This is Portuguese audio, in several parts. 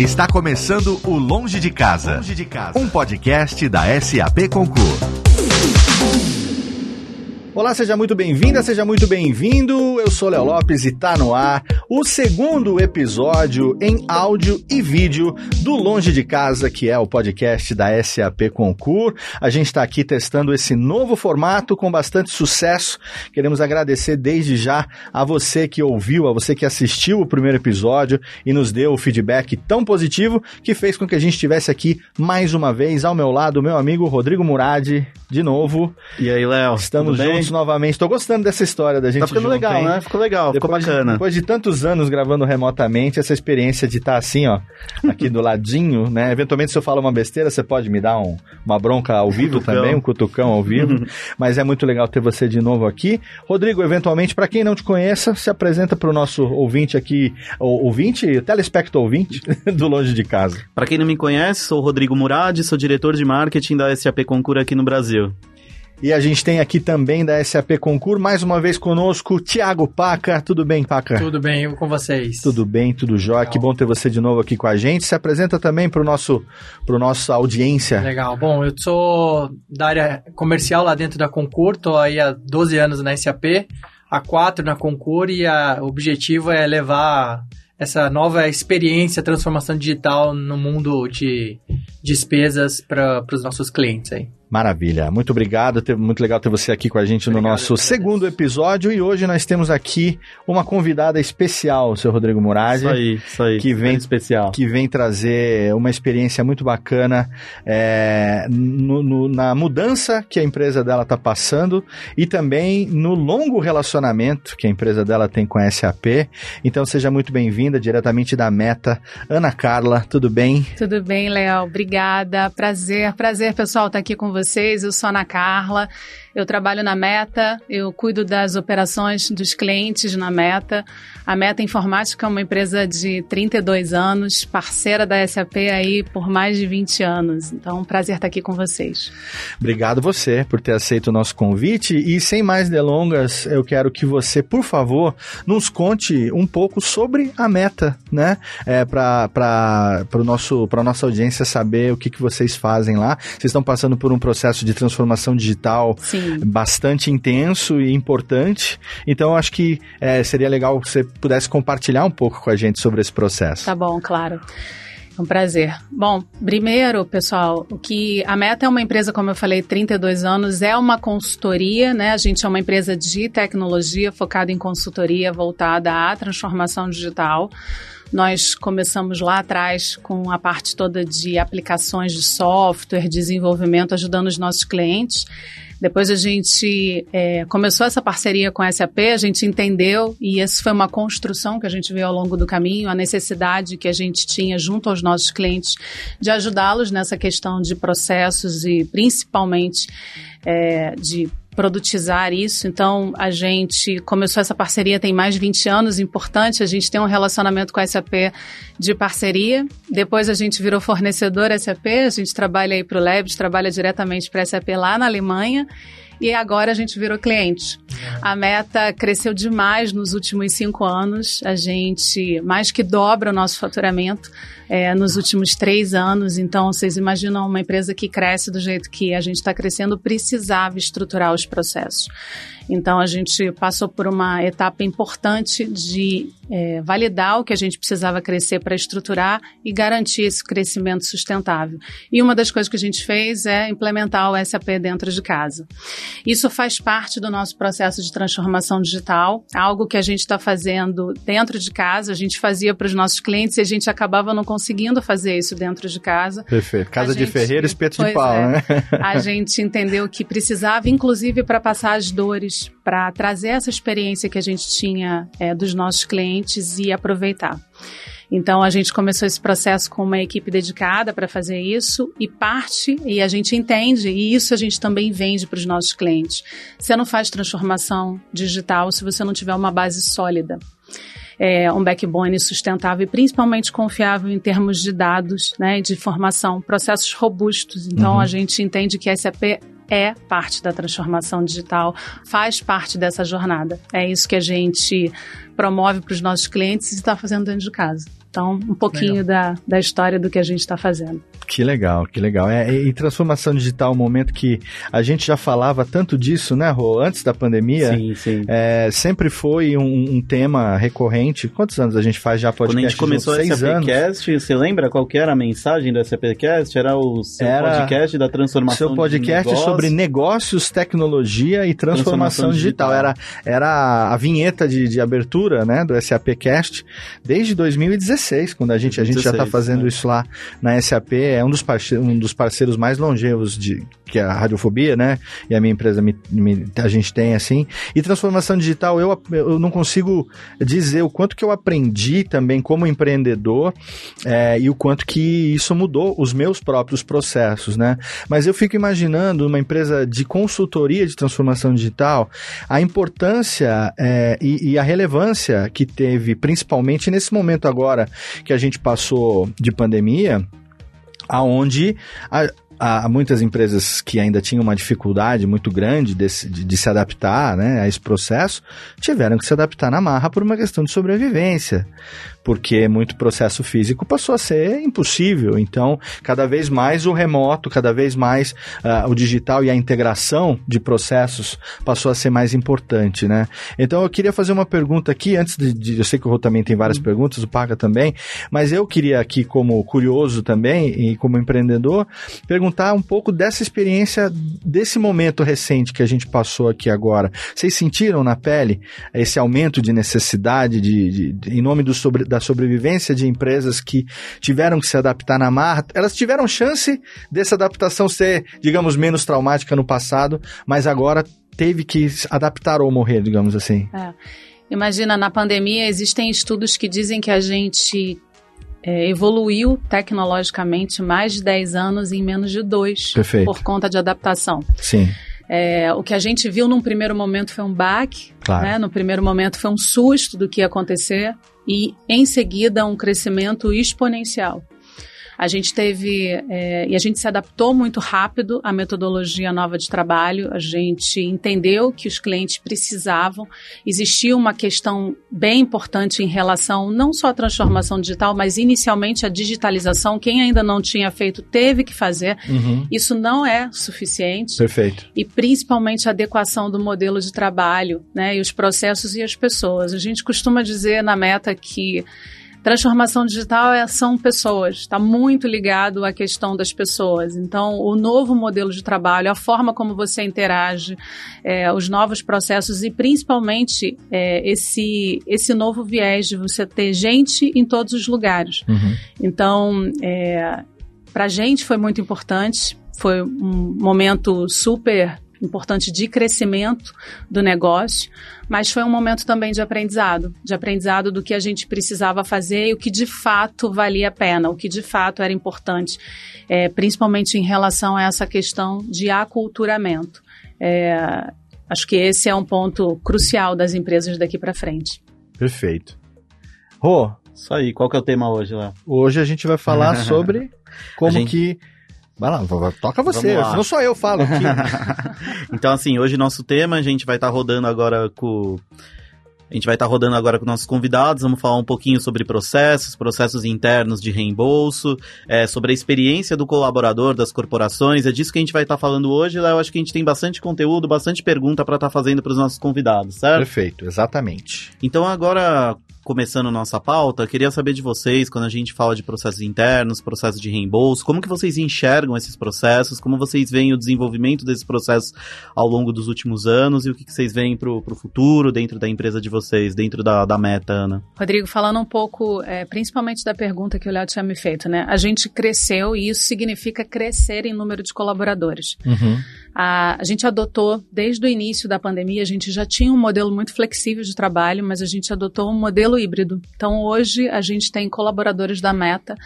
Está começando o Longe de Casa, Longe de Casa. um podcast da SAP Concur. Olá, seja muito bem-vinda, seja muito bem-vindo. Eu sou Léo Lopes e tá no ar o segundo episódio em áudio e vídeo do Longe de Casa, que é o podcast da SAP Concur. A gente está aqui testando esse novo formato com bastante sucesso. Queremos agradecer desde já a você que ouviu, a você que assistiu o primeiro episódio e nos deu o feedback tão positivo que fez com que a gente estivesse aqui mais uma vez ao meu lado, meu amigo Rodrigo Murad, de novo. E aí, Léo? Estamos juntos novamente. Estou gostando dessa história da gente. Tá ficando junto, legal, hein? né? Ficou legal, depois ficou bacana. De, depois de tantos anos gravando remotamente, essa experiência de estar assim, ó, aqui do ladinho, né? Eventualmente, se eu falo uma besteira, você pode me dar um, uma bronca ao vivo cutucão. também, um cutucão ao vivo. Mas é muito legal ter você de novo aqui. Rodrigo, eventualmente, para quem não te conheça, se apresenta para o nosso ouvinte aqui, ou, ouvinte, telespecto ouvinte do Longe de Casa. Para quem não me conhece, sou o Rodrigo Murad, sou diretor de marketing da SAP Concur aqui no Brasil. E a gente tem aqui também da SAP Concur, mais uma vez conosco, Tiago Paca. Tudo bem, Paca? Tudo bem, eu com vocês. Tudo bem, tudo jóia. Que bom ter você de novo aqui com a gente. Se apresenta também para o nosso, pro nossa audiência. Legal. Bom, eu sou da área comercial lá dentro da Concur, tô aí há 12 anos na SAP, há 4 na Concur e a, o objetivo é levar essa nova experiência, transformação digital no mundo de despesas para os nossos clientes aí. Maravilha, muito obrigado, muito legal ter você aqui com a gente obrigado, no nosso segundo episódio e hoje nós temos aqui uma convidada especial, o seu Rodrigo Murad. Isso aí, isso aí, que vem especial. Que vem trazer uma experiência muito bacana é, no, no, na mudança que a empresa dela está passando e também no longo relacionamento que a empresa dela tem com a SAP. Então seja muito bem-vinda, diretamente da Meta. Ana Carla, tudo bem? Tudo bem, Léo, obrigada, prazer, prazer pessoal estar aqui com você vocês. Eu sou a Ana Carla, eu trabalho na Meta, eu cuido das operações dos clientes na Meta. A Meta Informática é uma empresa de 32 anos, parceira da SAP aí por mais de 20 anos. Então, um prazer estar aqui com vocês. Obrigado você por ter aceito o nosso convite e sem mais delongas, eu quero que você, por favor, nos conte um pouco sobre a Meta, né? É, para nosso para nossa audiência saber o que, que vocês fazem lá. Vocês estão passando por um processo de transformação digital Sim. Bastante intenso e importante. Então, acho que é, seria legal que você pudesse compartilhar um pouco com a gente sobre esse processo. Tá bom, claro. É um prazer. Bom, primeiro, pessoal, o que a Meta é uma empresa, como eu falei, 32 anos, é uma consultoria, né? A gente é uma empresa de tecnologia focada em consultoria voltada à transformação digital. Nós começamos lá atrás com a parte toda de aplicações de software, desenvolvimento, ajudando os nossos clientes. Depois a gente é, começou essa parceria com a SAP, a gente entendeu, e essa foi uma construção que a gente viu ao longo do caminho, a necessidade que a gente tinha junto aos nossos clientes de ajudá-los nessa questão de processos e principalmente é, de produtizar isso. Então, a gente começou essa parceria tem mais de 20 anos, importante. A gente tem um relacionamento com a SAP de parceria. Depois a gente virou fornecedor SAP, a gente trabalha aí para o Labs, trabalha diretamente para a SAP lá na Alemanha. E agora a gente virou cliente. A meta cresceu demais nos últimos cinco anos. A gente mais que dobra o nosso faturamento é, nos últimos três anos. Então, vocês imaginam uma empresa que cresce do jeito que a gente está crescendo, precisava estruturar os processos. Então, a gente passou por uma etapa importante de é, validar o que a gente precisava crescer para estruturar e garantir esse crescimento sustentável. E uma das coisas que a gente fez é implementar o SAP dentro de casa. Isso faz parte do nosso processo de transformação digital, algo que a gente está fazendo dentro de casa, a gente fazia para os nossos clientes e a gente acabava não conseguindo fazer isso dentro de casa. Perfeito. Casa A de gente- ferreiro, espeto de Pois pau, é. né? A gente entendeu que precisava, inclusive para passar as dores, para trazer essa experiência que a gente tinha é, dos nossos clientes e aproveitar. Então a gente começou esse processo com uma equipe dedicada para fazer isso e parte, e a gente entende, e isso a gente também vende para os nossos clientes. Você não faz transformação digital se você não tiver uma base sólida. É, um backbone sustentável e principalmente confiável em termos de dados, né, de formação, processos robustos. Então a gente entende que a SAP é parte da transformação digital, faz parte dessa jornada. É isso que a gente promove para os nossos clientes e está fazendo dentro de casa. Então, um pouquinho da, da história do que a gente está fazendo. Que legal, que legal. É, e transformação digital, um momento que a gente já falava tanto disso, né, Rô? Antes da pandemia. Sim, sim. É, sempre foi um, um, tema recorrente. Quantos anos a gente faz já podcast? Quando a gente começou esse SAPcast, você lembra qual que era a mensagem do SAPcast? Era o seu era podcast da transformação Seu podcast sobre negócios, tecnologia e transformação, transformação digital. digital. Era, era a vinheta de, de abertura, né, do SAPcast desde 2016, quando a gente, a gente 16, já está fazendo né? isso lá na SAP é um dos, parceiros, um dos parceiros mais longevos de que é a Radiofobia, né? E a minha empresa me, me, a gente tem assim. E transformação digital, eu, eu não consigo dizer o quanto que eu aprendi também como empreendedor é, e o quanto que isso mudou os meus próprios processos, né? Mas eu fico imaginando uma empresa de consultoria de transformação digital, a importância é, e, e a relevância que teve, principalmente nesse momento agora que a gente passou de pandemia, aonde a, há muitas empresas que ainda tinham uma dificuldade muito grande de, de, de, se adaptar né, a esse processo, tiveram que se adaptar na marra por uma questão de sobrevivência porque muito processo físico passou a ser impossível. Então, cada vez mais o remoto, cada vez mais uh, o digital e a integração de processos passou a ser mais importante, né? Então, eu queria fazer uma pergunta aqui, antes de, de eu sei que o Rô também tem várias uhum. perguntas, o Paga também, mas eu queria aqui, como curioso também e como empreendedor, perguntar um pouco dessa experiência, desse momento recente que a gente passou aqui agora. Vocês sentiram na pele esse aumento de necessidade de, de, de em nome do sobre, da sobrevivência de empresas que tiveram que se adaptar na marra. Elas tiveram chance dessa adaptação ser, digamos, menos traumática no passado, mas agora teve que adaptar ou morrer, digamos assim. É. Imagina, na pandemia existem estudos que dizem que a gente é, evoluiu tecnologicamente mais de 10 anos em menos de dois Perfeito. por conta de adaptação. Sim. É, o que a gente viu num primeiro momento foi um baque, claro. né? no primeiro momento foi um susto do que ia acontecer e, em seguida, um crescimento exponencial. A gente teve é, e a gente se adaptou muito rápido à metodologia nova de trabalho. A gente entendeu que os clientes precisavam. Existia uma questão bem importante em relação não só à transformação digital, mas inicialmente à digitalização. Quem ainda não tinha feito teve que fazer. Uhum. Isso não é suficiente. Perfeito. E principalmente a adequação do modelo de trabalho, né, e os processos e as pessoas. A gente costuma dizer na meta que Transformação digital é, são pessoas, está muito ligado à questão das pessoas. Então, o novo modelo de trabalho, a forma como você interage, é, os novos processos e principalmente é, esse, esse novo viés de você ter gente em todos os lugares. Uhum. Então, é, para a gente foi muito importante, foi um momento super importante de crescimento do negócio, mas foi um momento também de aprendizado, de aprendizado do que a gente precisava fazer e o que de fato valia a pena, o que de fato era importante, é, principalmente em relação a essa questão de aculturamento. É, acho que esse é um ponto crucial das empresas daqui para frente. Perfeito. Rô, isso aí. Qual que é o tema hoje, lá? Hoje a gente vai falar sobre como gente... que Vai lá, toca você, não só eu falo aqui. então, assim, hoje nosso tema, a gente vai estar tá rodando agora com. A gente vai estar tá rodando agora com nossos convidados, vamos falar um pouquinho sobre processos, processos internos de reembolso, é, sobre a experiência do colaborador das corporações. É disso que a gente vai estar tá falando hoje. Eu acho que a gente tem bastante conteúdo, bastante pergunta para estar tá fazendo para os nossos convidados, certo? Perfeito, exatamente. Então agora, começando nossa pauta, queria saber de vocês, quando a gente fala de processos internos, processos de reembolso, como que vocês enxergam esses processos, como vocês veem o desenvolvimento desses processos ao longo dos últimos anos e o que, que vocês veem para o futuro dentro da empresa de vocês, dentro da, da meta, Ana? Rodrigo, falando um pouco, é, principalmente da pergunta que o Léo tinha me feito, né? A gente cresceu e isso significa crescer em número de colaboradores. Uhum. A, a gente adotou, desde o início da pandemia, a gente já tinha um modelo muito flexível de trabalho, mas a gente adotou um modelo híbrido. Então, hoje, a gente tem colaboradores da Meta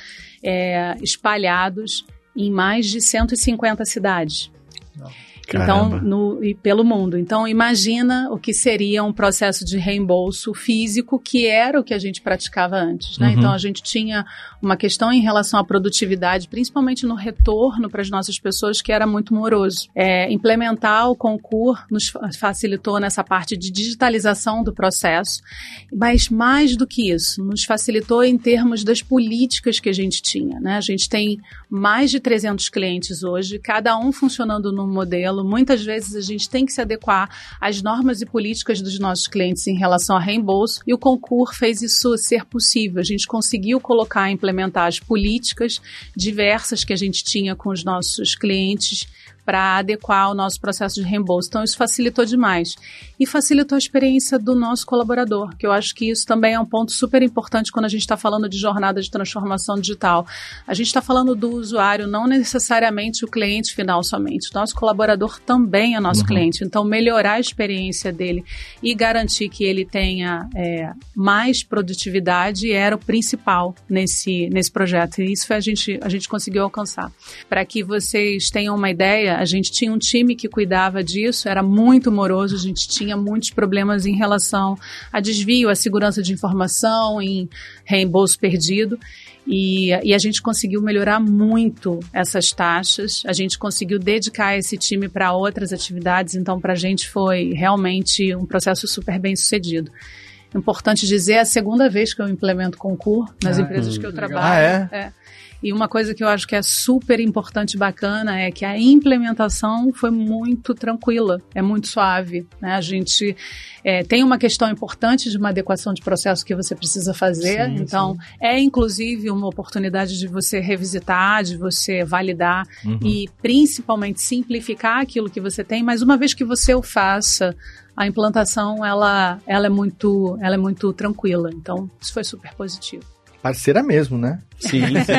é, espalhados em mais de 150 cidades. Não. Então, no, e pelo mundo. Então, imagina o que seria um processo de reembolso físico, que era o que a gente praticava antes. Né? Uhum. Então, a gente tinha uma questão em relação à produtividade, principalmente no retorno para as nossas pessoas, que era muito moroso. É, implementar o concurso nos facilitou nessa parte de digitalização do processo, mas mais do que isso, nos facilitou em termos das políticas que a gente tinha. Né? A gente tem mais de 300 clientes hoje, cada um funcionando num modelo. Muitas vezes a gente tem que se adequar às normas e políticas dos nossos clientes em relação a reembolso, e o concurso fez isso ser possível. A gente conseguiu colocar, implementar as políticas diversas que a gente tinha com os nossos clientes para adequar o nosso processo de reembolso. Então, isso facilitou demais. E facilitou a experiência do nosso colaborador, que eu acho que isso também é um ponto super importante quando a gente está falando de jornada de transformação digital. A gente está falando do usuário, não necessariamente o cliente final somente. O nosso colaborador também é nosso uhum. cliente. Então, melhorar a experiência dele e garantir que ele tenha é, mais produtividade era o principal nesse, nesse projeto. E isso a gente, a gente conseguiu alcançar. Para que vocês tenham uma ideia, a gente tinha um time que cuidava disso, era muito moroso, a gente tinha muitos problemas em relação a desvio, a segurança de informação, em reembolso perdido. E, e, a gente conseguiu melhorar muito essas taxas, a gente conseguiu dedicar esse time para outras atividades, então para a gente foi realmente um processo super bem sucedido. Importante dizer, é a segunda vez que eu implemento concurso nas ah, empresas que eu trabalho. Ah, é? é. E uma coisa que eu acho que é super importante e bacana é que a implementação foi muito tranquila, é muito suave. Né? A gente é, tem uma questão importante de uma adequação de processo que você precisa fazer, sim, então sim. é inclusive uma oportunidade de você revisitar, de você validar uhum. e principalmente simplificar aquilo que você tem, mas uma vez que você o faça, a implantação ela, ela, é muito, ela é muito tranquila. Então, isso foi super positivo. Parceira mesmo, né? Sim, sim.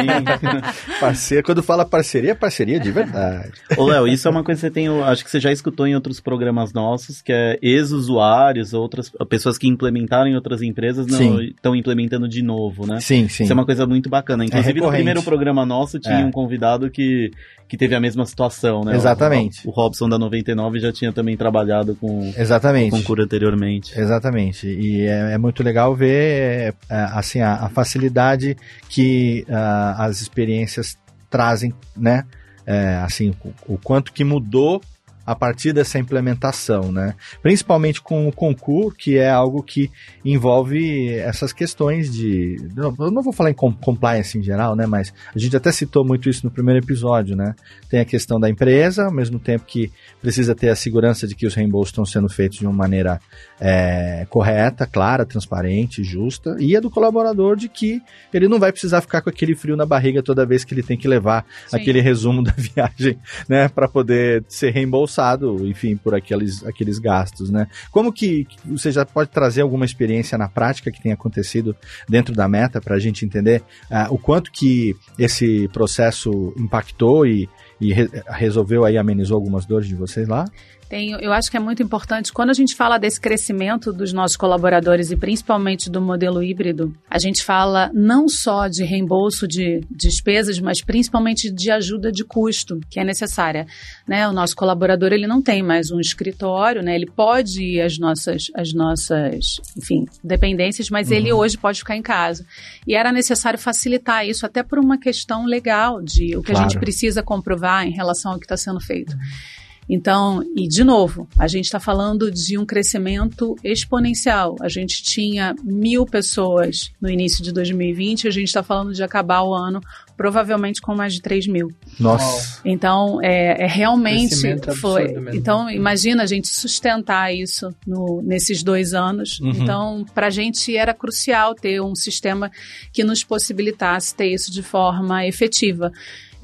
parceria, quando fala parceria, é parceria de verdade. Ô, Léo, isso é uma coisa que você tem, acho que você já escutou em outros programas nossos, que é ex-usuários, outras pessoas que implementaram em outras empresas não estão implementando de novo, né? Sim, sim. Isso é uma coisa muito bacana. É Inclusive, é no primeiro programa nosso tinha é. um convidado que, que teve a mesma situação, né? Exatamente. O, o, Robson da 99 já tinha também trabalhado com, Exatamente. com cura anteriormente. Exatamente. E é, é muito legal ver, é, assim, a, a facilidade que uh, as experiências trazem, né? É, assim, o, o, quanto que mudou a partir dessa implementação, né? Principalmente com o concurso, que é algo que envolve essas questões de. Eu não vou falar em compliance em geral, né? Mas a gente até citou muito isso no primeiro episódio, né? Tem a questão da empresa, ao mesmo tempo que precisa ter a segurança de que os reembolsos estão sendo feitos de uma maneira é, correta, clara, transparente, justa, e a do colaborador de que ele não vai precisar ficar com aquele frio na barriga toda vez que ele tem que levar Sim. aquele resumo da viagem, né? Para poder ser reembolsado reembolsado, enfim, por aqueles, aqueles gastos, né? Como que você já pode trazer alguma experiência na prática que tenha acontecido dentro da meta para a gente entender uh, o quanto que esse processo impactou e, e re resolveu aí, amenizou algumas dores de vocês lá? Tem, eu acho que é muito importante, quando a gente fala desse crescimento dos nossos colaboradores e principalmente do modelo híbrido, a gente fala não só de reembolso de despesas, mas principalmente de ajuda de custo, que é necessária. Né? O nosso colaborador ele não tem mais um escritório, né? ele pode ir às nossas, às nossas enfim, dependências, mas uhum. ele hoje pode ficar em casa. E era necessário facilitar isso, até por uma questão legal de o que claro. a gente precisa comprovar em relação ao que está sendo feito. Uhum. Então, e de novo, a gente está falando de um crescimento exponencial. A gente tinha mil pessoas no início de 2020, a gente está falando de acabar o ano provavelmente com mais de 3 mil. Nossa. Então, é, é realmente foi. Então, imagina a gente sustentar isso no, nesses dois anos. Uhum. Então, para a gente era crucial ter um sistema que nos possibilitasse ter isso de forma efetiva.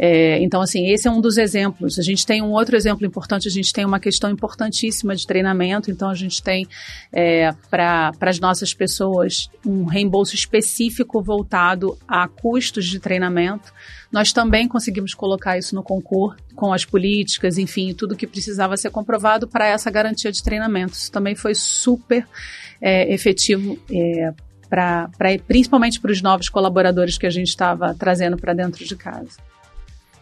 É, então, assim, esse é um dos exemplos. A gente tem um outro exemplo importante, a gente tem uma questão importantíssima de treinamento, então a gente tem é, para as nossas pessoas um reembolso específico voltado a custos de treinamento. Nós também conseguimos colocar isso no concurso, com as políticas, enfim, tudo que precisava ser comprovado para essa garantia de treinamento. Isso também foi super é, efetivo é, pra, pra, principalmente para os novos colaboradores que a gente estava trazendo para dentro de casa.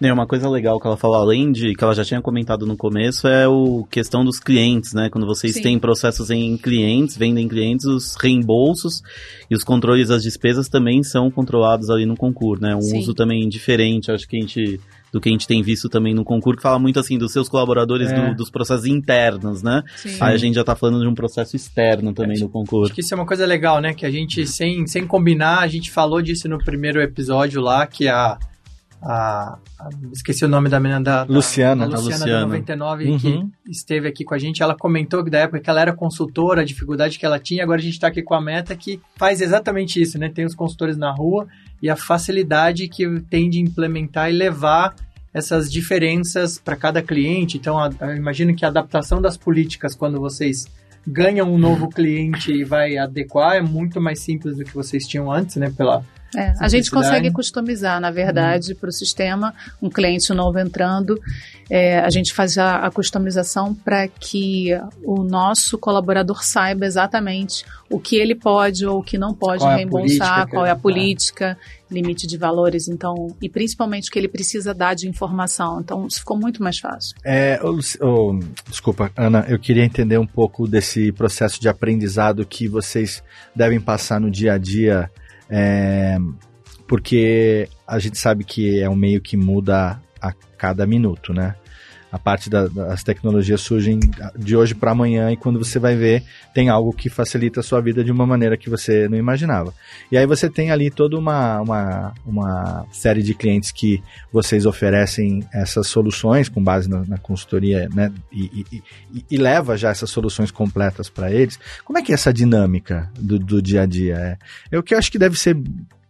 É, uma coisa legal que ela falou, além de que ela já tinha comentado no começo, é o questão dos clientes, né? Quando vocês Sim. têm processos em clientes, vendem clientes, os reembolsos e os controles das despesas também são controlados ali no concurso, né? Um Sim. uso também diferente, acho que a gente do que a gente tem visto também no concurso, que fala muito assim dos seus colaboradores, É. do- dos processos internos, né? Sim. Aí a gente já tá falando de um processo externo também no Acho concurso. que isso é uma coisa legal, né? Que a gente, sem, sem combinar, a gente falou disso no primeiro episódio lá, que a. a, a- esqueci o nome da menina da. da- Luciana. A Luciana, Luciana. da 99, Uhum. que esteve aqui com a gente. Ela comentou que da época que ela era consultora, a dificuldade que ela tinha. Agora a gente está aqui com a Meta, que faz exatamente isso, né? Tem os consultores na rua e a facilidade que tem de implementar e levar essas diferenças para cada cliente. Então, a- eu imagino que a adaptação das políticas, quando vocês ganham um novo cliente e vai adequar, é muito mais simples do que vocês tinham antes, né? Pela, É, a gente consegue customizar, na verdade, para o sistema, um cliente novo entrando, é, a gente faz a, a customização para que o nosso colaborador saiba exatamente o que ele pode ou o que não pode Qual é reembolsar, que qual é a política, limite de valores, então, e principalmente o que ele precisa dar de informação. Então, isso ficou muito mais fácil. É, desculpa, Ana, eu queria entender um pouco desse processo de aprendizado que vocês devem passar no dia a dia, é, porque a gente sabe que é um meio que muda a cada minuto, né? A parte da- das tecnologias surgem de hoje para amanhã e quando você vai ver, tem algo que facilita a sua vida de uma maneira que você não imaginava. E aí você tem ali toda uma, uma, uma série de clientes que vocês oferecem essas soluções com base na, na consultoria, né? E, e- e- e leva já essas soluções completas para eles. Como é que é essa dinâmica do, do dia a dia? É, eu que acho que deve ser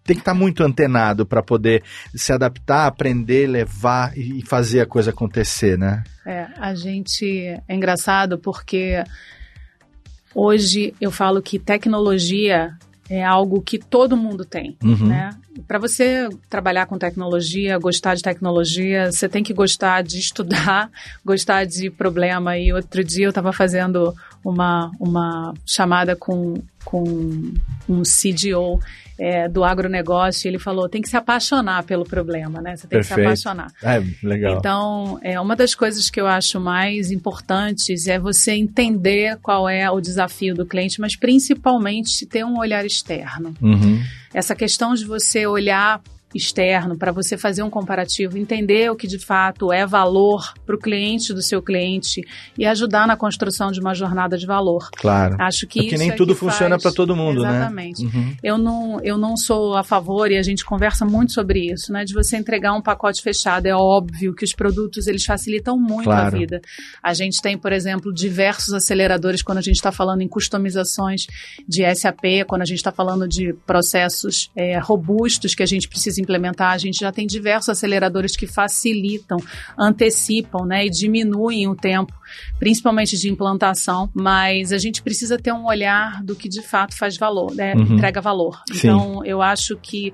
tem que estar muito antenado para poder se adaptar, aprender, levar e e fazer a coisa acontecer, né? É, a gente é engraçado porque hoje eu falo que tecnologia é algo que todo mundo tem, Uhum. né? Para você trabalhar com tecnologia, gostar de tecnologia, você tem que gostar de estudar, gostar de problema. E outro dia eu estava fazendo uma, uma chamada com, com um CDO é, do agronegócio ele falou, tem que se apaixonar pelo problema, né? Você tem que se Perfeito. apaixonar. É, legal. Então, é, uma das coisas que eu acho mais importantes é você entender qual é o desafio do cliente, mas principalmente ter um olhar externo. Uhum. Essa questão de você olhar externo para você fazer um comparativo, entender o que de fato é valor para o cliente do seu cliente e ajudar na construção de uma jornada de valor. Claro. Acho que Porque isso nem é tudo funciona faz- para todo mundo, Exatamente. né? Uhum. Eu não, eu não sou a favor, e a gente conversa muito sobre isso, né? De você entregar um pacote fechado. É óbvio que os produtos, eles facilitam muito Claro. a vida. A gente tem, por exemplo, diversos aceleradores quando a gente está falando em customizações de SAP, quando a gente está falando de processos é, robustos que a gente precisa implementar. A gente já tem diversos aceleradores que facilitam, antecipam, né? E diminuem o tempo principalmente de implantação, mas a gente precisa ter um olhar do que de fato faz valor, né? Uhum. entrega valor. Sim. Então, eu acho que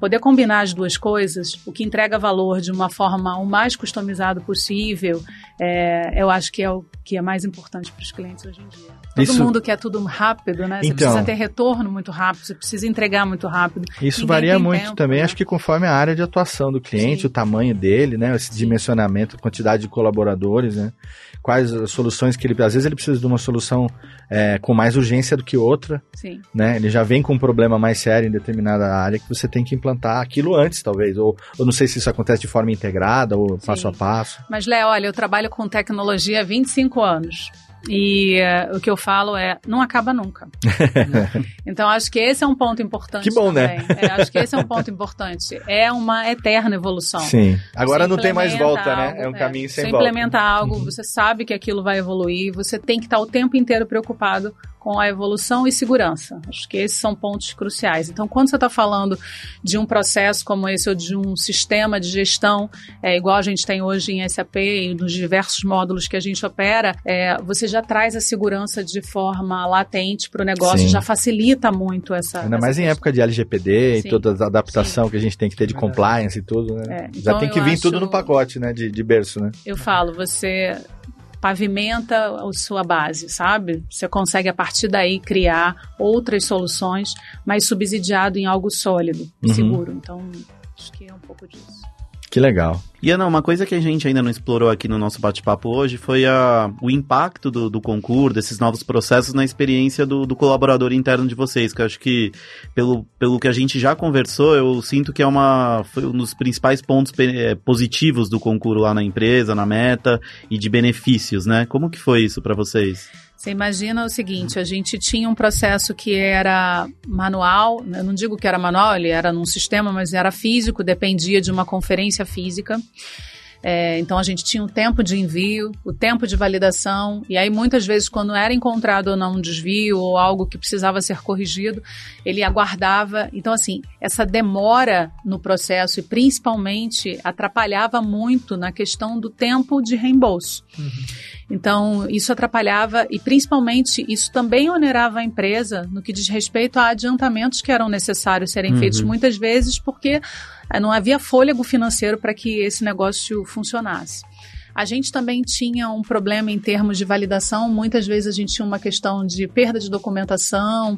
poder combinar as duas coisas, o que entrega valor de uma forma o mais customizado possível, é, eu acho que é o que é mais importante para os clientes hoje em dia. Todo Isso- mundo quer tudo rápido, né? Você Então. precisa ter retorno muito rápido, você precisa entregar muito rápido. Isso Ninguém varia muito tempo, também, né? acho que conforme a área de atuação do cliente, Sim. o tamanho dele, né? Esse Sim. dimensionamento, a quantidade de colaboradores, né? Quais as soluções que ele. Às vezes ele precisa de uma solução é, com mais urgência do que outra, Sim. né? Ele já vem com um problema mais sério em determinada área que você tem que implantar aquilo antes, talvez. Ou, ou não sei se isso acontece de forma integrada ou passo a passo. Mas, Léo, olha, eu trabalho com tecnologia há 25 anos. E eh, o que eu falo é, não acaba nunca. então, acho que esse é um ponto importante. Que bom, né? também. É, acho que esse é um ponto importante. É uma eterna evolução. Sim. Agora Você não tem mais volta, né? algo, É um caminho sem você volta. implementa algo, Uhum. você sabe que aquilo vai evoluir, você tem que estar o tempo inteiro preocupado com a evolução e segurança. Acho que esses são pontos cruciais. Então, quando você está falando de um processo como esse ou de um sistema de gestão, é, igual a gente tem hoje em SAP e nos diversos módulos que a gente opera, é, você já traz a segurança de forma latente para o negócio, Sim. já facilita muito essa. Ainda essa mais em questão. época de LGPD Sim. e toda a adaptação que a gente tem que ter de compliance e tudo, né? É, Já então tem que vir acho- tudo no pacote, né? De, de berço, né? Eu falo, você pavimenta a sua base, sabe? Você consegue a partir daí criar outras soluções, mas subsidiado em algo sólido, Uhum. seguro. Então, acho que é um pouco disso. Que legal. E Ana, uma coisa que a gente ainda não explorou aqui no nosso bate-papo hoje foi a, o impacto do, do concurso, desses novos processos na experiência do, do, colaborador interno de vocês, que eu acho que, pelo, pelo que a gente já conversou, eu sinto que é uma, foi um dos principais pontos é, positivos do concurso lá na empresa, na meta e de benefícios, né? Como que foi isso para vocês? Você imagina o seguinte, a gente tinha um processo que era manual, eu não digo que era manual, ele era num sistema, mas era físico, dependia de uma conferência física. É, então a gente tinha um tempo de envio, o tempo de validação, e aí muitas vezes, quando era encontrado ou não um desvio ou algo que precisava ser corrigido, ele aguardava. Então, assim, essa demora no processo e principalmente atrapalhava muito na questão do tempo de reembolso. Uhum. Então, isso atrapalhava e principalmente isso também onerava a empresa no que diz respeito a adiantamentos que eram necessários serem uhum. feitos muitas vezes porque não havia fôlego financeiro para que esse negócio funcionasse. A gente também tinha um problema em termos de validação. Muitas vezes a gente tinha uma questão de perda de documentação,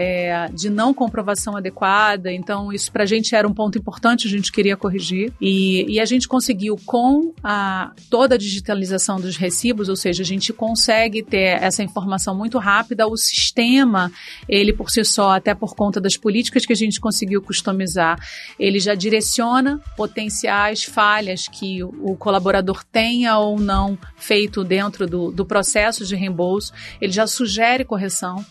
é, de não comprovação adequada. Então, isso para a gente era um ponto importante, a gente queria corrigir. E, e a gente conseguiu, com a, toda a digitalização dos recibos, ou seja, a gente consegue ter essa informação muito rápida. O sistema, ele por si só, até por conta das políticas que a gente conseguiu customizar, ele já direciona potenciais falhas que o colaborador tenha ou não feito dentro do, do processo de reembolso. Ele já sugere correção.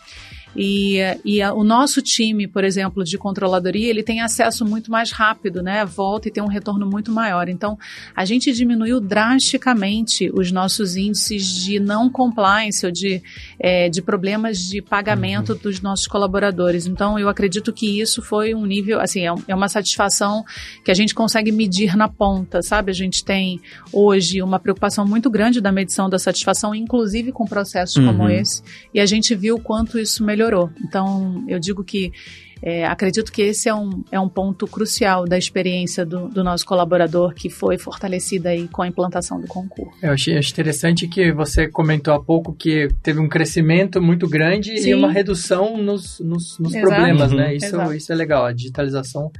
E, e a, o nosso time, por exemplo, de controladoria, ele tem acesso muito mais rápido, né? Volta e tem um retorno muito maior. Então, a gente diminuiu drasticamente os nossos índices de não compliance ou de, é, de problemas de pagamento uhum. dos nossos colaboradores. Então, eu acredito que isso foi um nível, assim, é, é uma satisfação que a gente consegue medir na ponta, sabe? A gente tem hoje uma preocupação muito grande da medição da satisfação, inclusive com processos uhum. como esse, e a gente viu quanto isso melhorou melhorou. Então, eu digo que é, acredito que esse é um, é um ponto crucial da experiência do, do, nosso colaborador que foi fortalecida aí com a implantação do concurso. Eu achei, interessante que você comentou há pouco que teve um crescimento muito grande Sim. e uma redução nos, nos, nos problemas, né? Uhum. Isso, isso é legal. A digitalização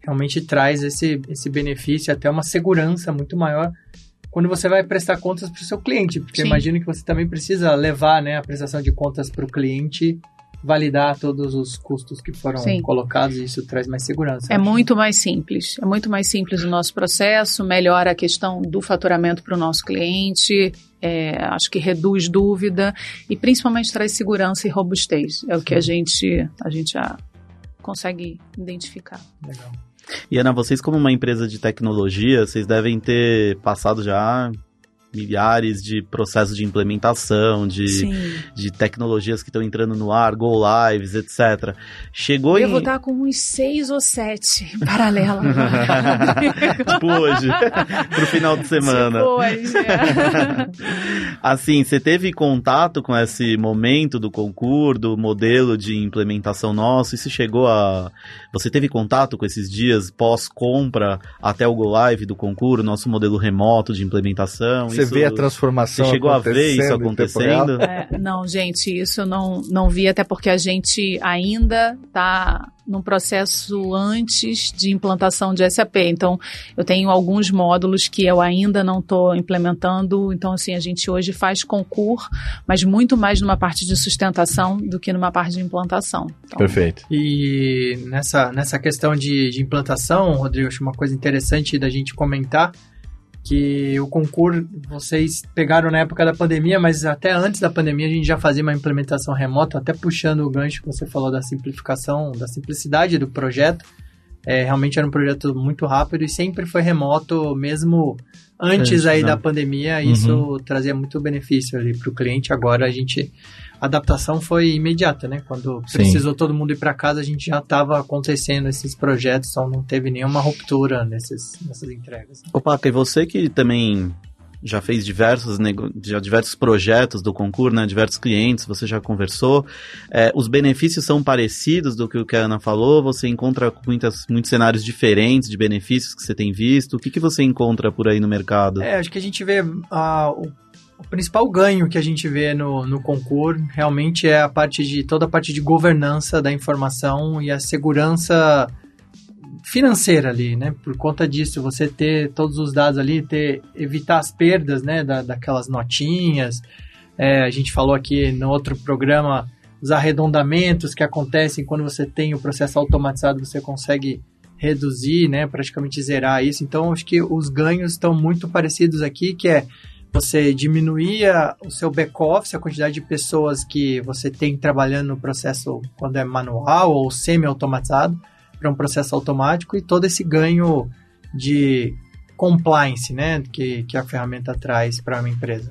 realmente traz esse, esse benefício, até uma segurança muito maior quando você vai prestar contas para o seu cliente, porque imagino que você também precisa levar né, a prestação de contas para o cliente validar todos os custos que foram Sim. colocados e isso traz mais segurança. É muito mais simples. É muito mais simples o nosso processo, melhora a questão do faturamento para o nosso cliente, é, acho que reduz dúvida e principalmente traz segurança e robustez. É o que a gente, a gente já consegue identificar. Legal. E Ana, vocês como uma empresa de tecnologia, vocês devem ter passado já milhares de processos de implementação, de, de tecnologias que estão entrando no ar, go lives, etc. Chegou Eu em... vou estar com uns seis ou sete paralelo. tipo hoje, pro final de semana. Tipo hoje, é. assim, você teve contato com esse momento do concurso, do modelo de implementação nosso? Isso chegou a... Você teve contato com esses dias pós-compra até o go live do concurso, nosso modelo remoto de implementação? Você isso... vê a transformação Você chegou a ver isso acontecendo? É, não, gente, isso eu não, não vi, até porque a gente ainda está num processo antes de implantação de SAP. Então, eu tenho alguns módulos que eu ainda não estou implementando. Então, assim, a gente hoje faz concurso, mas muito mais numa parte de sustentação do que numa parte de implantação. Então, Perfeito. E nessa, nessa questão de, de implantação, Rodrigo, acho uma coisa interessante da gente comentar que o concurso vocês pegaram na época da pandemia, mas até antes da pandemia a gente já fazia uma implementação remota, até puxando o gancho que você falou da simplificação, da simplicidade do projeto. É, realmente era um projeto muito rápido e sempre foi remoto, mesmo antes, antes aí da pandemia, uhum. isso trazia muito benefício ali para o cliente. Agora a gente a adaptação foi imediata, né? Quando Sim. precisou todo mundo ir para casa, a gente já estava acontecendo esses projetos, então não teve nenhuma ruptura nesses, nessas entregas. Opa, e você que também já fez diversos, já diversos projetos do concurso, né, diversos clientes, você já conversou. É, os benefícios são parecidos do que, o que a Ana falou? Você encontra muitas, muitos cenários diferentes de benefícios que você tem visto? O que, que você encontra por aí no mercado? É, acho que a gente vê uh, o o principal ganho que a gente vê no, no concurso realmente é a parte de toda a parte de governança da informação e a segurança financeira ali, né? Por conta disso, você ter todos os dados ali, ter evitar as perdas, né? Da, daquelas notinhas. É, a gente falou aqui no outro programa os arredondamentos que acontecem quando você tem o processo automatizado, você consegue reduzir, né? Praticamente zerar isso. Então, acho que os ganhos estão muito parecidos aqui, que é você diminuir o seu back-office, a quantidade de pessoas que você tem trabalhando no processo quando é manual ou semi-automatizado para um processo automático e todo esse ganho de compliance, né, que, que a ferramenta traz para uma empresa.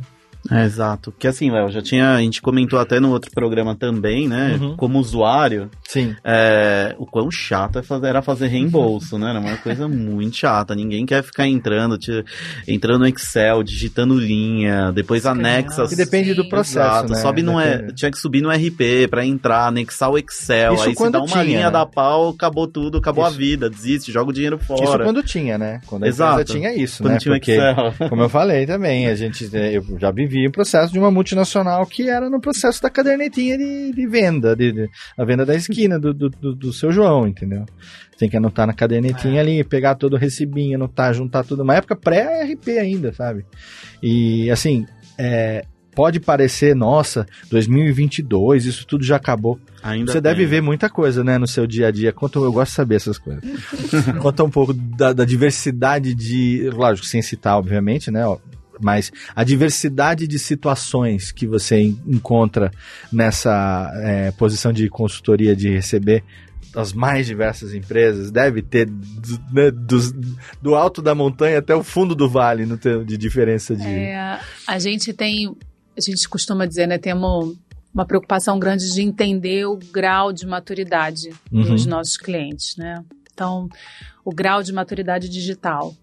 É, exato. Que assim, Léo, já tinha. A gente comentou até no outro programa também, né? Uhum. Como usuário. Sim. É, o quão chato é fazer, era fazer reembolso, né? Era uma coisa muito chata. Ninguém quer ficar entrando, te, entrando no Excel, digitando linha, depois anexa. Que depende do processo. Exato. Né? Sobe no, é, tinha que subir no RP para entrar, anexar o Excel. Isso aí se dá uma tinha, linha né? da pau, acabou tudo, acabou isso. a vida, desiste, joga o dinheiro fora. Isso quando tinha, né? Quando a Exato. tinha isso, quando né? Tinha Porque, Excel. como eu falei também, a gente, eu já vivi vivia um processo de uma multinacional que era no processo da cadernetinha de, de venda, de, de, a venda da esquina do, do, do, do, seu João, entendeu? Tem que anotar na cadernetinha é. ali, pegar todo o recibinho, anotar, juntar tudo. Uma época pré-RP ainda, sabe? E assim, é, pode parecer, nossa, 2022, isso tudo já acabou. Ainda Você tem. deve ver muita coisa, né, no seu dia a dia. Conta, eu gosto de saber essas coisas. Conta um pouco da, da, diversidade de, lógico, sem citar, obviamente, né, mas a diversidade de situações que você encontra nessa é, posição de consultoria de receber das mais diversas empresas deve ter do, né, do, do, alto da montanha até o fundo do vale no termo de diferença de é, a gente tem a gente costuma dizer né temos uma preocupação grande de entender o grau de maturidade uhum. dos nossos clientes né então o grau de maturidade digital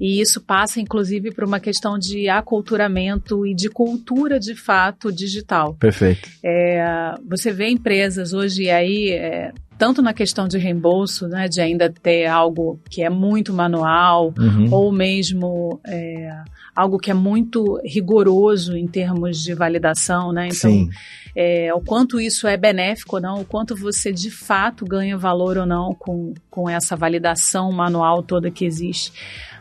e isso passa, inclusive, por uma questão de aculturamento e de cultura, de fato, digital. Perfeito. É, você vê empresas hoje aí, é, tanto na questão de reembolso, né, de ainda ter algo que é muito manual, uhum. ou mesmo é, algo que é muito rigoroso em termos de validação, né? Então, Sim. É, o quanto isso é benéfico ou não, o quanto você de fato ganha valor ou não com, com essa validação manual toda que existe.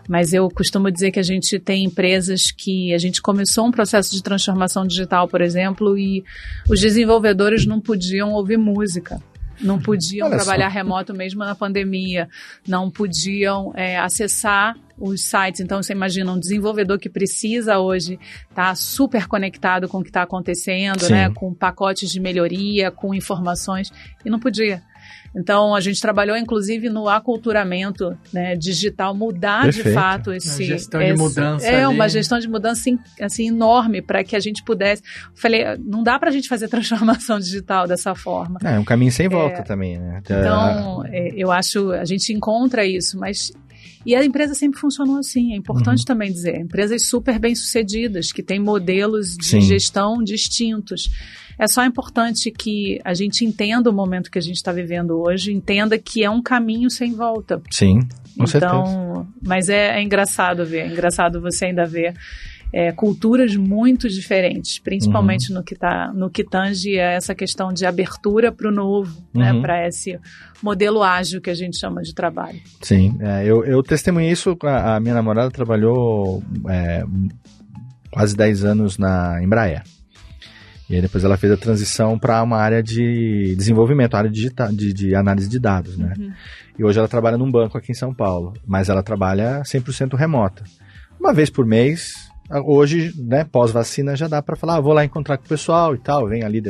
Mas eu costumo dizer que a gente tem empresas que a gente começou um processo de transformação digital, por exemplo, e os desenvolvedores não podiam ouvir música não podiam Olha trabalhar só. remoto mesmo na pandemia, não podiam é, acessar os sites. Então, você imagina um desenvolvedor que precisa hoje estar tá super conectado com o que está acontecendo, né? Com pacotes de melhoria, com informações, e não podia. Então, a gente trabalhou, inclusive, no aculturamento né, digital, mudar Perfeito. de fato esse... Uma gestão esse, de mudança É, ali. uma gestão de mudança assim, enorme para que a gente pudesse... Falei, não dá para a gente fazer transformação digital dessa forma. É, é um caminho sem volta é, também, né? Então, é, eu acho, a gente encontra isso, mas e a empresa sempre funcionou assim, é importante uhum. também dizer. Empresas super bem sucedidas, que têm modelos de Sim. gestão distintos. É só importante que a gente entenda o momento que a gente está vivendo hoje, entenda que é um caminho sem volta. Sim, com então, certeza. Mas é, é engraçado ver, é engraçado você ainda ver é, culturas muito diferentes, principalmente uhum. no, que tá, no que tange a essa questão de abertura para o novo, né, uhum. né, para esse modelo ágil que a gente chama de trabalho. Sim, é, eu, eu testemunhei isso, a, a minha namorada trabalhou é, quase 10 anos na Embraer. E aí depois ela fez a transição para uma área de desenvolvimento, área digital, de, de análise de dados, né? Uhum. E hoje ela trabalha num banco aqui em São Paulo, mas ela trabalha 100% remota. Uma vez por mês, hoje, né, pós-vacina, já dá para falar, ah, vou lá encontrar com o pessoal e tal, vem ali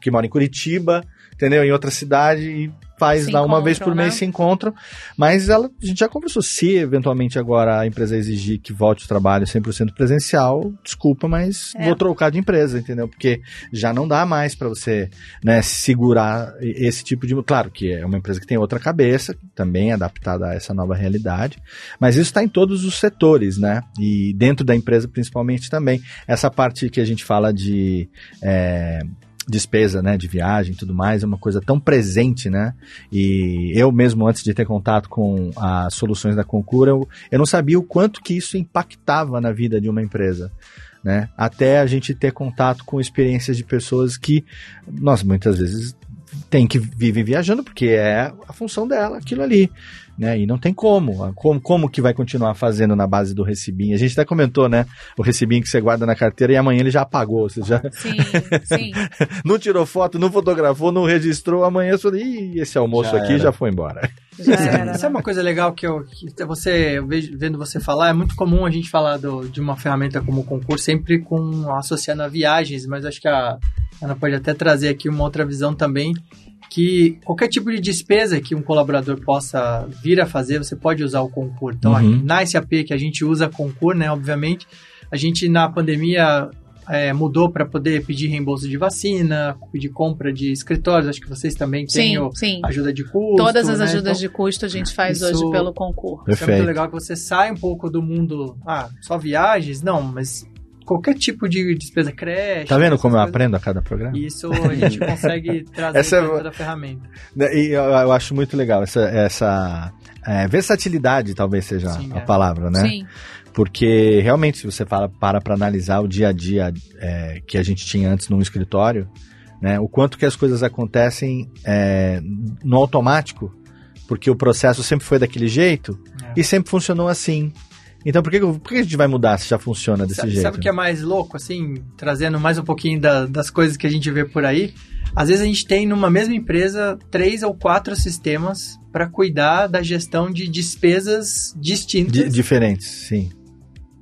que mora em Curitiba, entendeu? Em outra cidade e faz se lá uma vez por mês né? se encontram, mas ela, a gente já conversou, se eventualmente agora a empresa exigir que volte o trabalho 100% presencial, desculpa, mas é. vou trocar de empresa, entendeu? Porque já não dá mais para você, né, segurar esse tipo de, claro que é uma empresa que tem outra cabeça, também adaptada a essa nova realidade, mas isso está em todos os setores, né? E dentro da empresa principalmente também. Essa parte que a gente fala de é, despesa, né, de viagem e tudo mais, é uma coisa tão presente, né? E eu mesmo, antes de ter contato com as soluções da Concura, eu, eu não sabia o quanto que isso impactava na vida de uma empresa. Né? Até a gente ter contato com experiências de pessoas que, nós muitas vezes tem que vive viajando porque é a função dela, aquilo ali. Né? E não tem como. como. Como que vai continuar fazendo na base do recibinho? A gente até comentou, né? O recibinho que você guarda na carteira e amanhã ele já apagou. Você já Sim, sim. não tirou foto, não fotografou, não registrou. Amanhã você Ih, esse almoço Já aqui era. já foi embora. Já Isso é- era, Isso é uma coisa legal que eu, que você, eu vejo, vendo você falar, é muito comum a gente falar do- de uma ferramenta como o concurso sempre com associando a viagens, mas acho que a Ana pode até trazer aqui uma outra visão também, que qualquer tipo de despesa que um colaborador possa vir a fazer, você pode usar o concurso. Então, Uhum. na SAP que a gente usa concurso, né, obviamente, a gente na pandemia é, mudou para poder pedir reembolso de vacina, pedir compra de escritórios, acho que vocês também têm Sim, o- sim. ajuda de custo. Todas as né? ajudas Então, de custo a gente faz isso- hoje pelo concurso. isso é Perfeito. muito legal que você sai um pouco do mundo, ah, só viagens, não, mas qualquer tipo de despesa creche. Tá vendo como eu coisas, aprendo a cada programa? Isso a gente consegue trazer Essa é- da ferramenta. Né, E eu, eu acho muito legal essa, essa é, versatilidade, talvez seja Sim, a é. palavra, né? Sim, Porque realmente, se você fala, para para analisar o dia a dia é, que a gente tinha antes num escritório, né, o quanto que as coisas acontecem é, no automático, porque o processo sempre foi daquele jeito É. e sempre funcionou assim. Então, por que, por que a gente vai mudar se já funciona desse Sabe, jeito? sabe o que é mais louco, assim, trazendo mais um pouquinho da- das coisas que a gente vê por aí? Às vezes a gente tem numa mesma empresa três ou quatro sistemas para cuidar da gestão de despesas distintas. Di- diferentes, sim.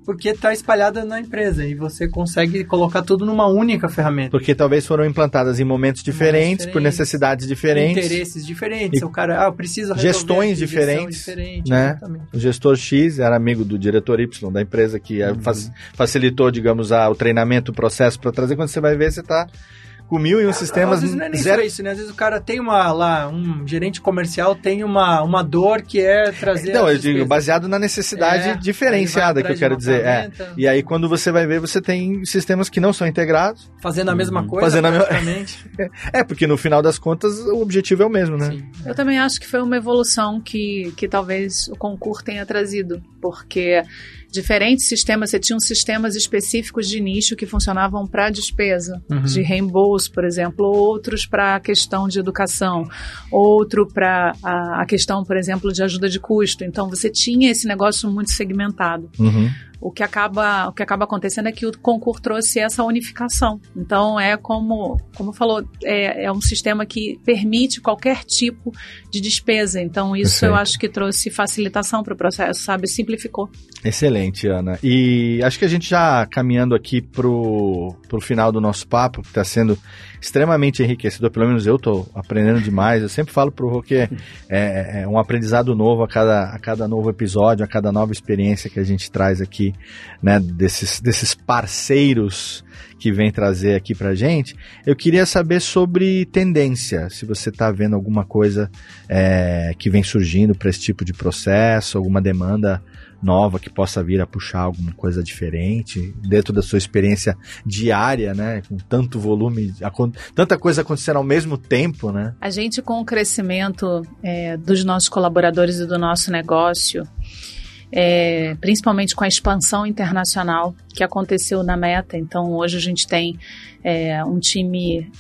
Porque está espalhada na empresa e você consegue colocar tudo numa única ferramenta. Porque talvez foram implantadas em momentos diferentes, por diferentes, necessidades diferentes. Interesses diferentes. E o cara, ah, resolver gestões diferentes, diferente, né? exatamente. O gestor X era amigo do diretor Y da empresa que eh, Uhum. fac- facilitou, digamos, a, o treinamento, o processo para trazer. Quando você vai ver, você tá com mil e um sistemas Às vezes não é nem zero. só isso, né? Às vezes o cara tem uma lá, um gerente comercial tem uma, uma dor que é trazer. Não, eu digo, baseado na necessidade É, diferenciada que eu quero dizer. É. E aí, quando você vai ver, você tem sistemas que não são integrados. Fazendo a mesma coisa, Fazendo a praticamente. É, porque no final das contas, o objetivo é o mesmo, né? Sim. Eu também acho que foi uma evolução que, que talvez o concurso tenha trazido, porque diferentes sistemas, você tinha sistemas específicos de nicho que funcionavam para despesa, Uhum. de reembolso, por exemplo, outros para a questão de educação, outro para a, a questão, por exemplo, de ajuda de custo. Então você tinha esse negócio muito segmentado. Uhum. O que acaba, o que acaba acontecendo é que o concurso trouxe essa unificação. Então é como, como falou, é, é um sistema que permite qualquer tipo de despesa. Então isso Perfeito. eu acho que trouxe facilitação para o processo, sabe? Simplificou. Excelente, Ana. E acho que a gente já caminhando aqui pro, pro final do nosso papo, que está sendo extremamente enriquecedor, pelo menos eu estou aprendendo demais. Eu sempre falo pro Rô que é, é- é um aprendizado novo a cada, a cada novo episódio, a cada nova experiência que a gente traz aqui, né, desses, desses parceiros que vem trazer aqui pra gente. Eu queria saber sobre tendência, se você está vendo alguma coisa é, que vem surgindo para esse tipo de processo, alguma demanda nova que possa vir a puxar alguma coisa diferente dentro da sua experiência diária, né? Com tanto volume, tanta coisa acontecendo ao mesmo tempo, né? A gente, com o crescimento é, dos nossos colaboradores e do nosso negócio, é, principalmente com a expansão internacional que aconteceu na Meta, então hoje a gente tem é, um time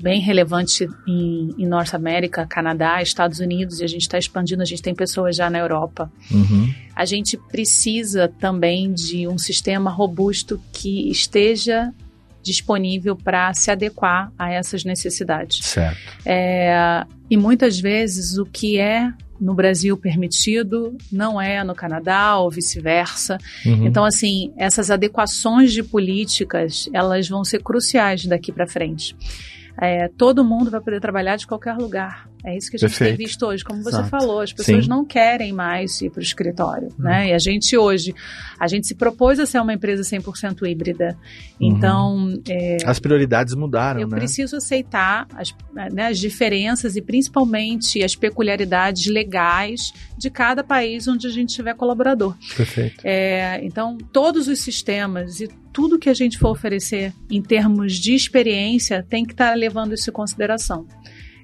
bem relevante em, em Norte América, Canadá, Estados Unidos, e a gente está expandindo, a gente tem pessoas já na Europa. Uhum. A gente precisa também de um sistema robusto que esteja disponível para se adequar a essas necessidades. Certo. É, e muitas vezes o que é no Brasil permitido não é no Canadá ou vice-versa. Uhum. Então, assim, essas adequações de políticas, elas vão ser cruciais daqui para frente. É, todo mundo vai poder trabalhar de qualquer lugar. É isso que a gente Perfeito. tem visto hoje. Como você Exato. falou, as pessoas Sim. não querem mais ir para o escritório, Uhum. né? E a gente hoje, a gente se propôs a ser uma empresa 100% híbrida. Então, é, As prioridades mudaram, eu né? preciso aceitar as, né, as diferenças e principalmente as peculiaridades legais de cada país onde a gente tiver colaborador. Perfeito. É, então, todos os sistemas e tudo que a gente for oferecer em termos de experiência tem que estar levando isso em consideração.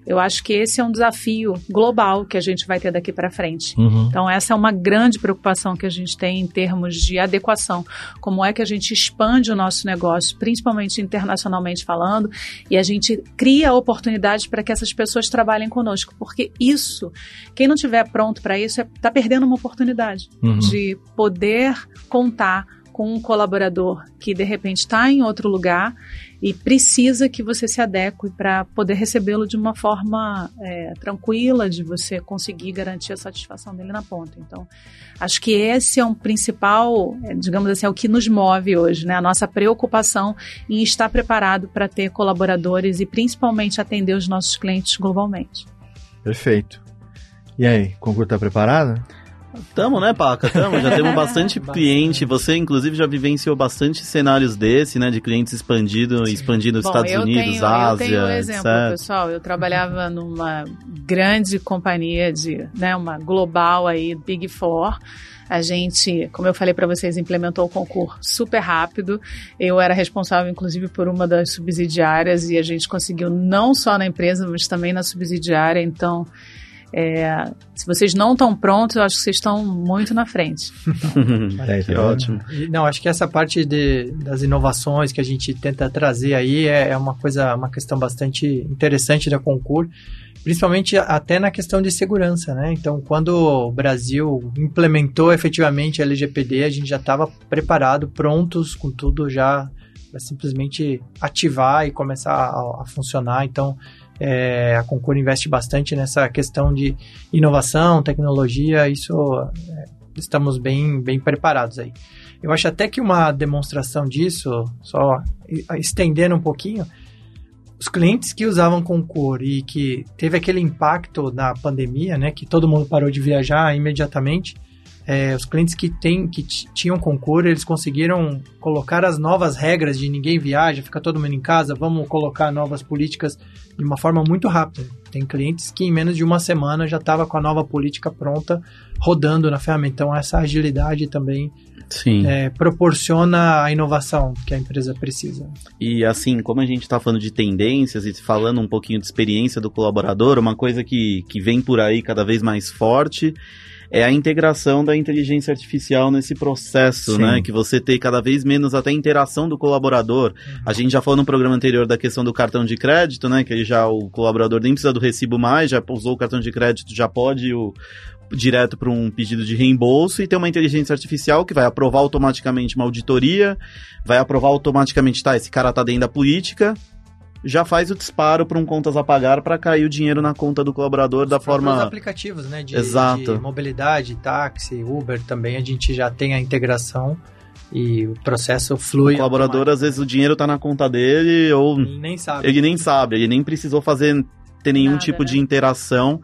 Eu acho que esse é um desafio global que a gente vai ter daqui para frente. Uhum. Então, essa é uma grande preocupação que a gente tem em termos de adequação. Como é que a gente expande o nosso negócio, principalmente internacionalmente falando, e a gente cria oportunidades para que essas pessoas trabalhem conosco. Porque isso, quem não estiver pronto para isso, está perdendo uma oportunidade Uhum. de poder contar com um colaborador que de repente está em outro lugar e precisa que você se adeque para poder recebê-lo de uma forma é, tranquila, de você conseguir garantir a satisfação dele na ponta. Então, acho que esse é um principal, é, digamos assim, é o que nos move hoje, né? A nossa preocupação em estar preparado para ter colaboradores e principalmente atender os nossos clientes globalmente. Perfeito. E aí, o concurso tá preparado? Tamo, né, Paca? Tamo. Já temos bastante cliente. Você, inclusive, já vivenciou bastante cenários desse, né? De clientes expandindo, expandindo nos Bom, Estados Unidos, tenho, Ásia, Eu tenho um exemplo, etc. pessoal. Eu trabalhava numa grande companhia de, né, uma global aí, Big Four. A gente, como eu falei para vocês, implementou o concurso super rápido. Eu era responsável, inclusive, por uma das subsidiárias e a gente conseguiu não só na empresa, mas também na subsidiária. Então, é, se vocês não estão prontos, eu acho que vocês estão muito na frente. Olha aí, Que ótimo. E, Não, acho que essa parte de, das inovações que a gente tenta trazer aí é, é uma coisa, uma questão bastante interessante da concurso, principalmente até na questão de segurança, né? Então, quando o Brasil implementou efetivamente a LGPD, a gente já estava preparado, prontos com tudo já para simplesmente ativar e começar a, a funcionar. Então, é, a Concur investe bastante nessa questão de inovação, tecnologia, isso é, estamos bem, bem preparados aí. Eu acho até que uma demonstração disso, só estendendo um pouquinho, os clientes que usavam Concur e que teve aquele impacto na pandemia, né, que todo mundo parou de viajar imediatamente, é, os clientes que, tem, que tinham Concur, eles conseguiram colocar as novas regras de ninguém viaja, fica todo mundo em casa, vamos colocar novas políticas de uma forma muito rápida. Tem clientes que em menos de uma semana já estava com a nova política pronta, rodando na ferramenta. Então, essa agilidade também é, proporciona a inovação que a empresa precisa. E assim, como a gente está falando de tendências e falando um pouquinho de experiência do colaborador, uma coisa que, que vem por aí cada vez mais forte é a integração da inteligência artificial nesse processo, Sim. né? Que você tem cada vez menos até interação do colaborador. A gente já falou no programa anterior da questão do cartão de crédito, né? Que já o colaborador nem precisa do recibo mais, já usou o cartão de crédito, já pode o direto para um pedido de reembolso e tem uma inteligência artificial que vai aprovar automaticamente uma auditoria, vai aprovar automaticamente, tá, esse cara tá dentro da política, já faz o disparo para um contas a pagar para cair o dinheiro na conta do colaborador da Os próprios forma aplicativos, né, de, Exato. de mobilidade, táxi, Uber também, a gente já tem a integração e o processo flui. o colaborador às vezes o dinheiro tá na conta dele ou. Ele nem sabe. ele nem sabe, ele nem precisou fazer ter nenhum Nada, tipo né? de interação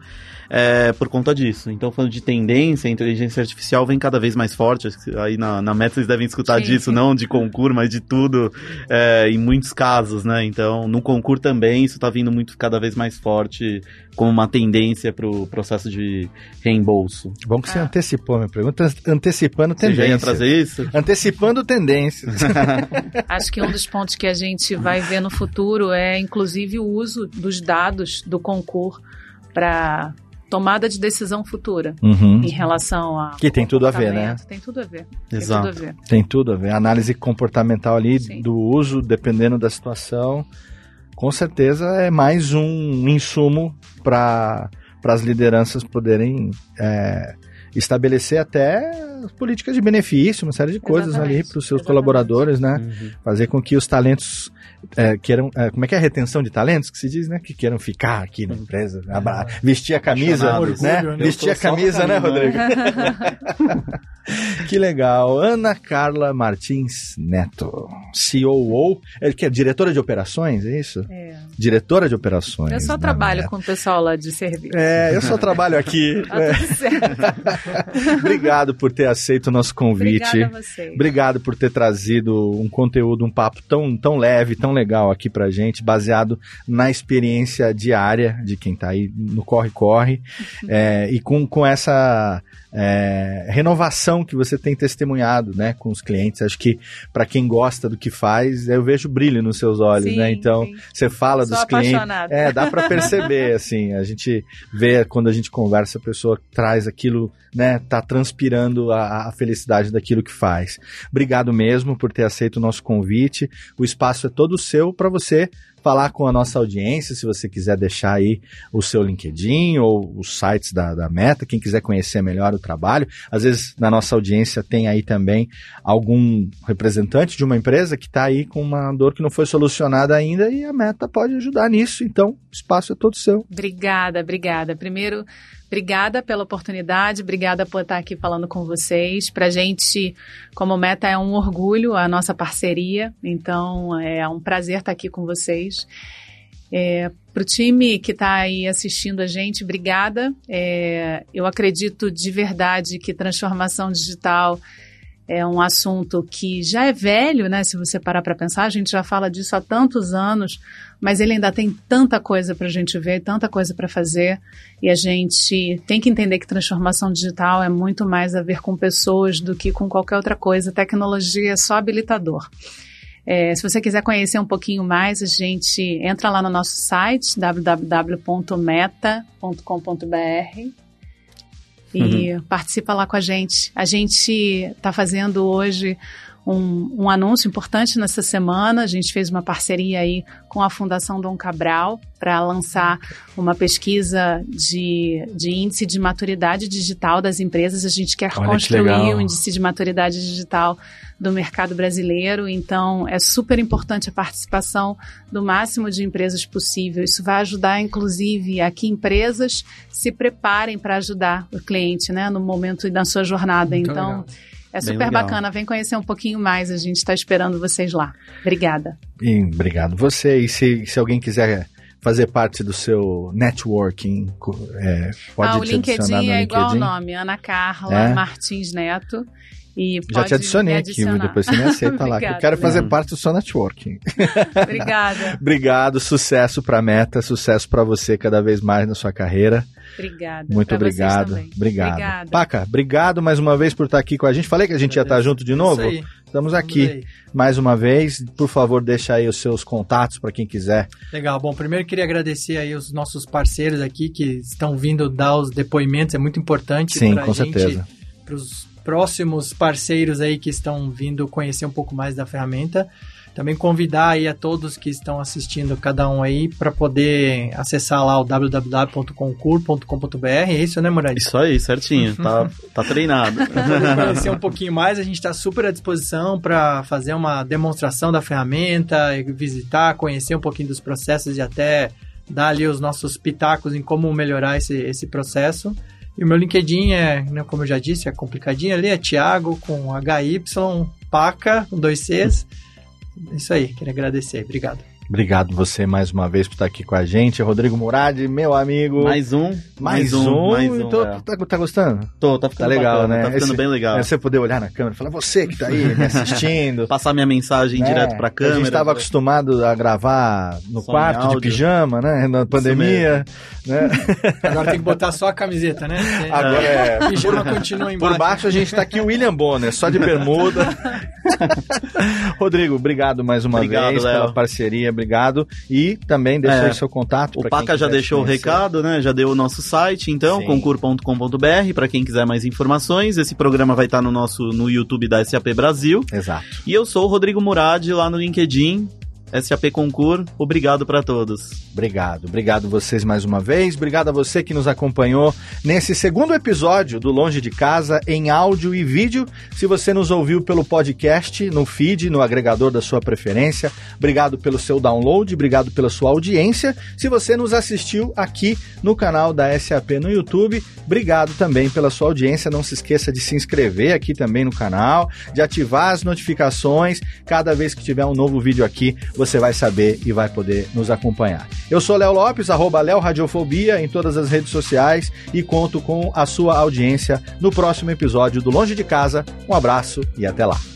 é, por conta disso. Então, falando de tendência, a inteligência artificial vem cada vez mais forte. Acho que Aí na, na meta vocês devem escutar Sim, disso, sim. não de concurso, mas de tudo, é, em muitos casos, né? Então, no concurso também, isso tá vindo muito cada vez mais forte como uma tendência para o processo de reembolso. Bom que você Ah. antecipou a minha pergunta, antecipando Você já ia tendências. trazer isso? Antecipando tendências. Acho que um dos pontos que a gente vai ver no futuro é, inclusive, o uso dos dados do concurso para tomada de decisão futura Uhum. em relação a Que tem tudo a ver, né? Tem tudo a ver. Tem Exato. tudo a ver. Tem tudo a ver. Análise comportamental ali Sim. do uso, dependendo da situação, com certeza é mais um insumo para as lideranças poderem é, estabelecer até políticas de benefício, uma série de coisas ali Exatamente, para os seus exatamente. colaboradores, né? Uhum. Fazer com que os talentos é, queiram. é, como é que é a retenção de talentos que se diz, né? Que queiram ficar aqui na empresa, abra- vestir a camisa, né? Orgulho, né? Vestir a camisa, né, Rodrigo? Que legal. Ana Carla Martins Neto, COO, ele que é diretora de operações, é isso? É. Diretora de operações. Eu só trabalho com o pessoal lá de serviço. É, eu só trabalho aqui. Tá tudo certo. Obrigado por ter aceito o nosso convite. Obrigada a vocês. Obrigado por ter trazido um conteúdo, um papo tão, tão leve, tão legal aqui pra gente, baseado na experiência diária de quem tá aí no corre-corre, é, e com, com essa é, renovação que você tem testemunhado, né, com os clientes. Acho que para quem gosta do que faz, eu vejo brilho nos seus olhos, Sim, né? Então, sim. você fala Sou dos clientes. apaixonada. É, dá para perceber, assim, a gente vê quando a gente conversa, a pessoa traz aquilo, né, tá transpirando a, a felicidade daquilo que faz. Obrigado mesmo por ter aceito o nosso convite. O espaço é todo seu para você falar com a nossa audiência, se você quiser deixar aí o seu LinkedIn ou os sites da, da Meta, quem quiser conhecer melhor o trabalho. Às vezes na nossa audiência tem aí também algum representante de uma empresa que está aí com uma dor que não foi solucionada ainda e a Meta pode ajudar nisso. Então, o espaço é todo seu. Obrigada, obrigada. Primeiro, obrigada pela oportunidade, obrigada por estar aqui falando com vocês. Pra gente, como meta, é um orgulho a nossa parceria, então é um prazer estar aqui com vocês. É, Para o time que está aí assistindo a gente, obrigada. É, eu acredito de verdade que transformação digital é um assunto que já é velho, né? Se você parar para pensar, a gente já fala disso há tantos anos, mas ele ainda tem tanta coisa para a gente ver, tanta coisa para fazer, e a gente tem que entender que transformação digital é muito mais a ver com pessoas do que com qualquer outra coisa. Tecnologia é só habilitador. É, se você quiser conhecer um pouquinho mais, a gente entra lá no nosso site www.meta.com.br e participa lá com a gente. A gente está fazendo hoje um, um anúncio importante nessa semana. A gente fez uma parceria aí com a Fundação Dom Cabral para lançar uma pesquisa de, de índice de maturidade digital das empresas. A gente quer Olha que construir legal. o índice de maturidade digital do mercado brasileiro. Então, é super importante a participação do máximo de empresas possível. Isso vai ajudar, inclusive, a que empresas se preparem para ajudar o cliente, né, no momento da sua jornada. Muito então, legal. é Bem super legal. bacana. Vem conhecer um pouquinho mais. A gente está esperando vocês lá. Obrigada. E obrigado você. E se, se alguém quiser fazer parte do seu networking, é, pode ah, o LinkedIn é igual ao LinkedIn. nome, Ana Carla É? Martins Neto. E Já te adicionei aqui, depois você me aceita lá, que eu quero fazer parte do seu networking. Obrigada. Obrigado, sucesso pra meta, sucesso pra você cada vez mais na sua carreira. Obrigada. Muito Pra vocês obrigado. também. Obrigado. Obrigada. Paca, obrigado mais uma vez por estar aqui com a gente. Falei que a gente ia estar junto de novo. Isso aí. Estamos aqui mais uma vez. Por favor, deixa aí os seus contatos para quem quiser. Legal. Bom, primeiro queria agradecer aí os nossos parceiros aqui que estão vindo dar os depoimentos. É muito importante Sim, pra com gente, certeza. para os próximos parceiros aí que estão vindo conhecer um pouco mais da ferramenta. Também convidar aí a todos que estão assistindo, cada um aí, para poder acessar lá o www.concur.com.br. É isso, né, Murad? Isso aí, certinho. Tá, tá treinado. conhecer um pouquinho mais, a gente está super à disposição para fazer uma demonstração da ferramenta, visitar, conhecer um pouquinho dos processos e até dar ali os nossos pitacos em como melhorar esse, esse processo. E o meu LinkedIn é, né, como eu já disse, é complicadinho ali, é Thiago com HY, Paca, com dois Cs. Isso aí, queria agradecer. Obrigado. Obrigado você mais uma vez por estar aqui com a gente. Rodrigo Murad, meu amigo. Mais um. mais um. Mais um. Tô- é. tá, tá gostando? Tô, tá ficando Tá legal, bacana, né? Tá ficando Esse- bem legal. É você poder olhar na câmera e falar, você que tá aí me assistindo. Passar minha mensagem né? direto pra câmera. A gente estava acostumado a gravar no Só quarto de pijama, né? Na pandemia. Né? Agora tem que botar só a camiseta, né? Agora é. O pijama continua embaixo. Por baixo a gente tá aqui o William Bonner, só de bermuda. Rodrigo, obrigado mais uma Obrigado, vez Léo. pela parceria, obrigado. E também deixa É. seu contato. O Paca já deixou o conhecer. recado, né? Já deu o nosso site, então, concur.com.br, para quem quiser mais informações. Esse programa vai estar no nosso no YouTube da SAP Brasil. Exato. E eu sou o Rodrigo Murad lá no LinkedIn, SAP Concur. Obrigado para todos. Obrigado, obrigado vocês mais uma vez. Obrigado a você que nos acompanhou nesse segundo episódio do Longe de Casa em áudio e vídeo. Se você nos ouviu pelo podcast, no feed, no agregador da sua preferência, obrigado pelo seu download, obrigado pela sua audiência. Se você nos assistiu aqui no canal da SAP no YouTube, obrigado também pela sua audiência. Não se esqueça de se inscrever aqui também no canal, de ativar as notificações. Cada vez que tiver um novo vídeo aqui, você vai saber e vai poder nos acompanhar. Eu sou Léo Lopes, arroba Léo Radiofobia em todas as redes sociais e conto com a sua audiência no próximo episódio do Longe de Casa. Um abraço e até lá.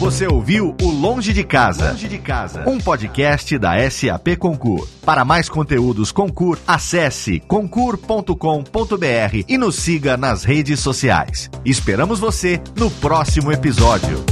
Você ouviu o Longe de Casa. Longe de Casa. Um podcast da SAP Concur. Para mais conteúdos Concur, acesse concur.com.br e nos siga nas redes sociais. Esperamos você no próximo episódio.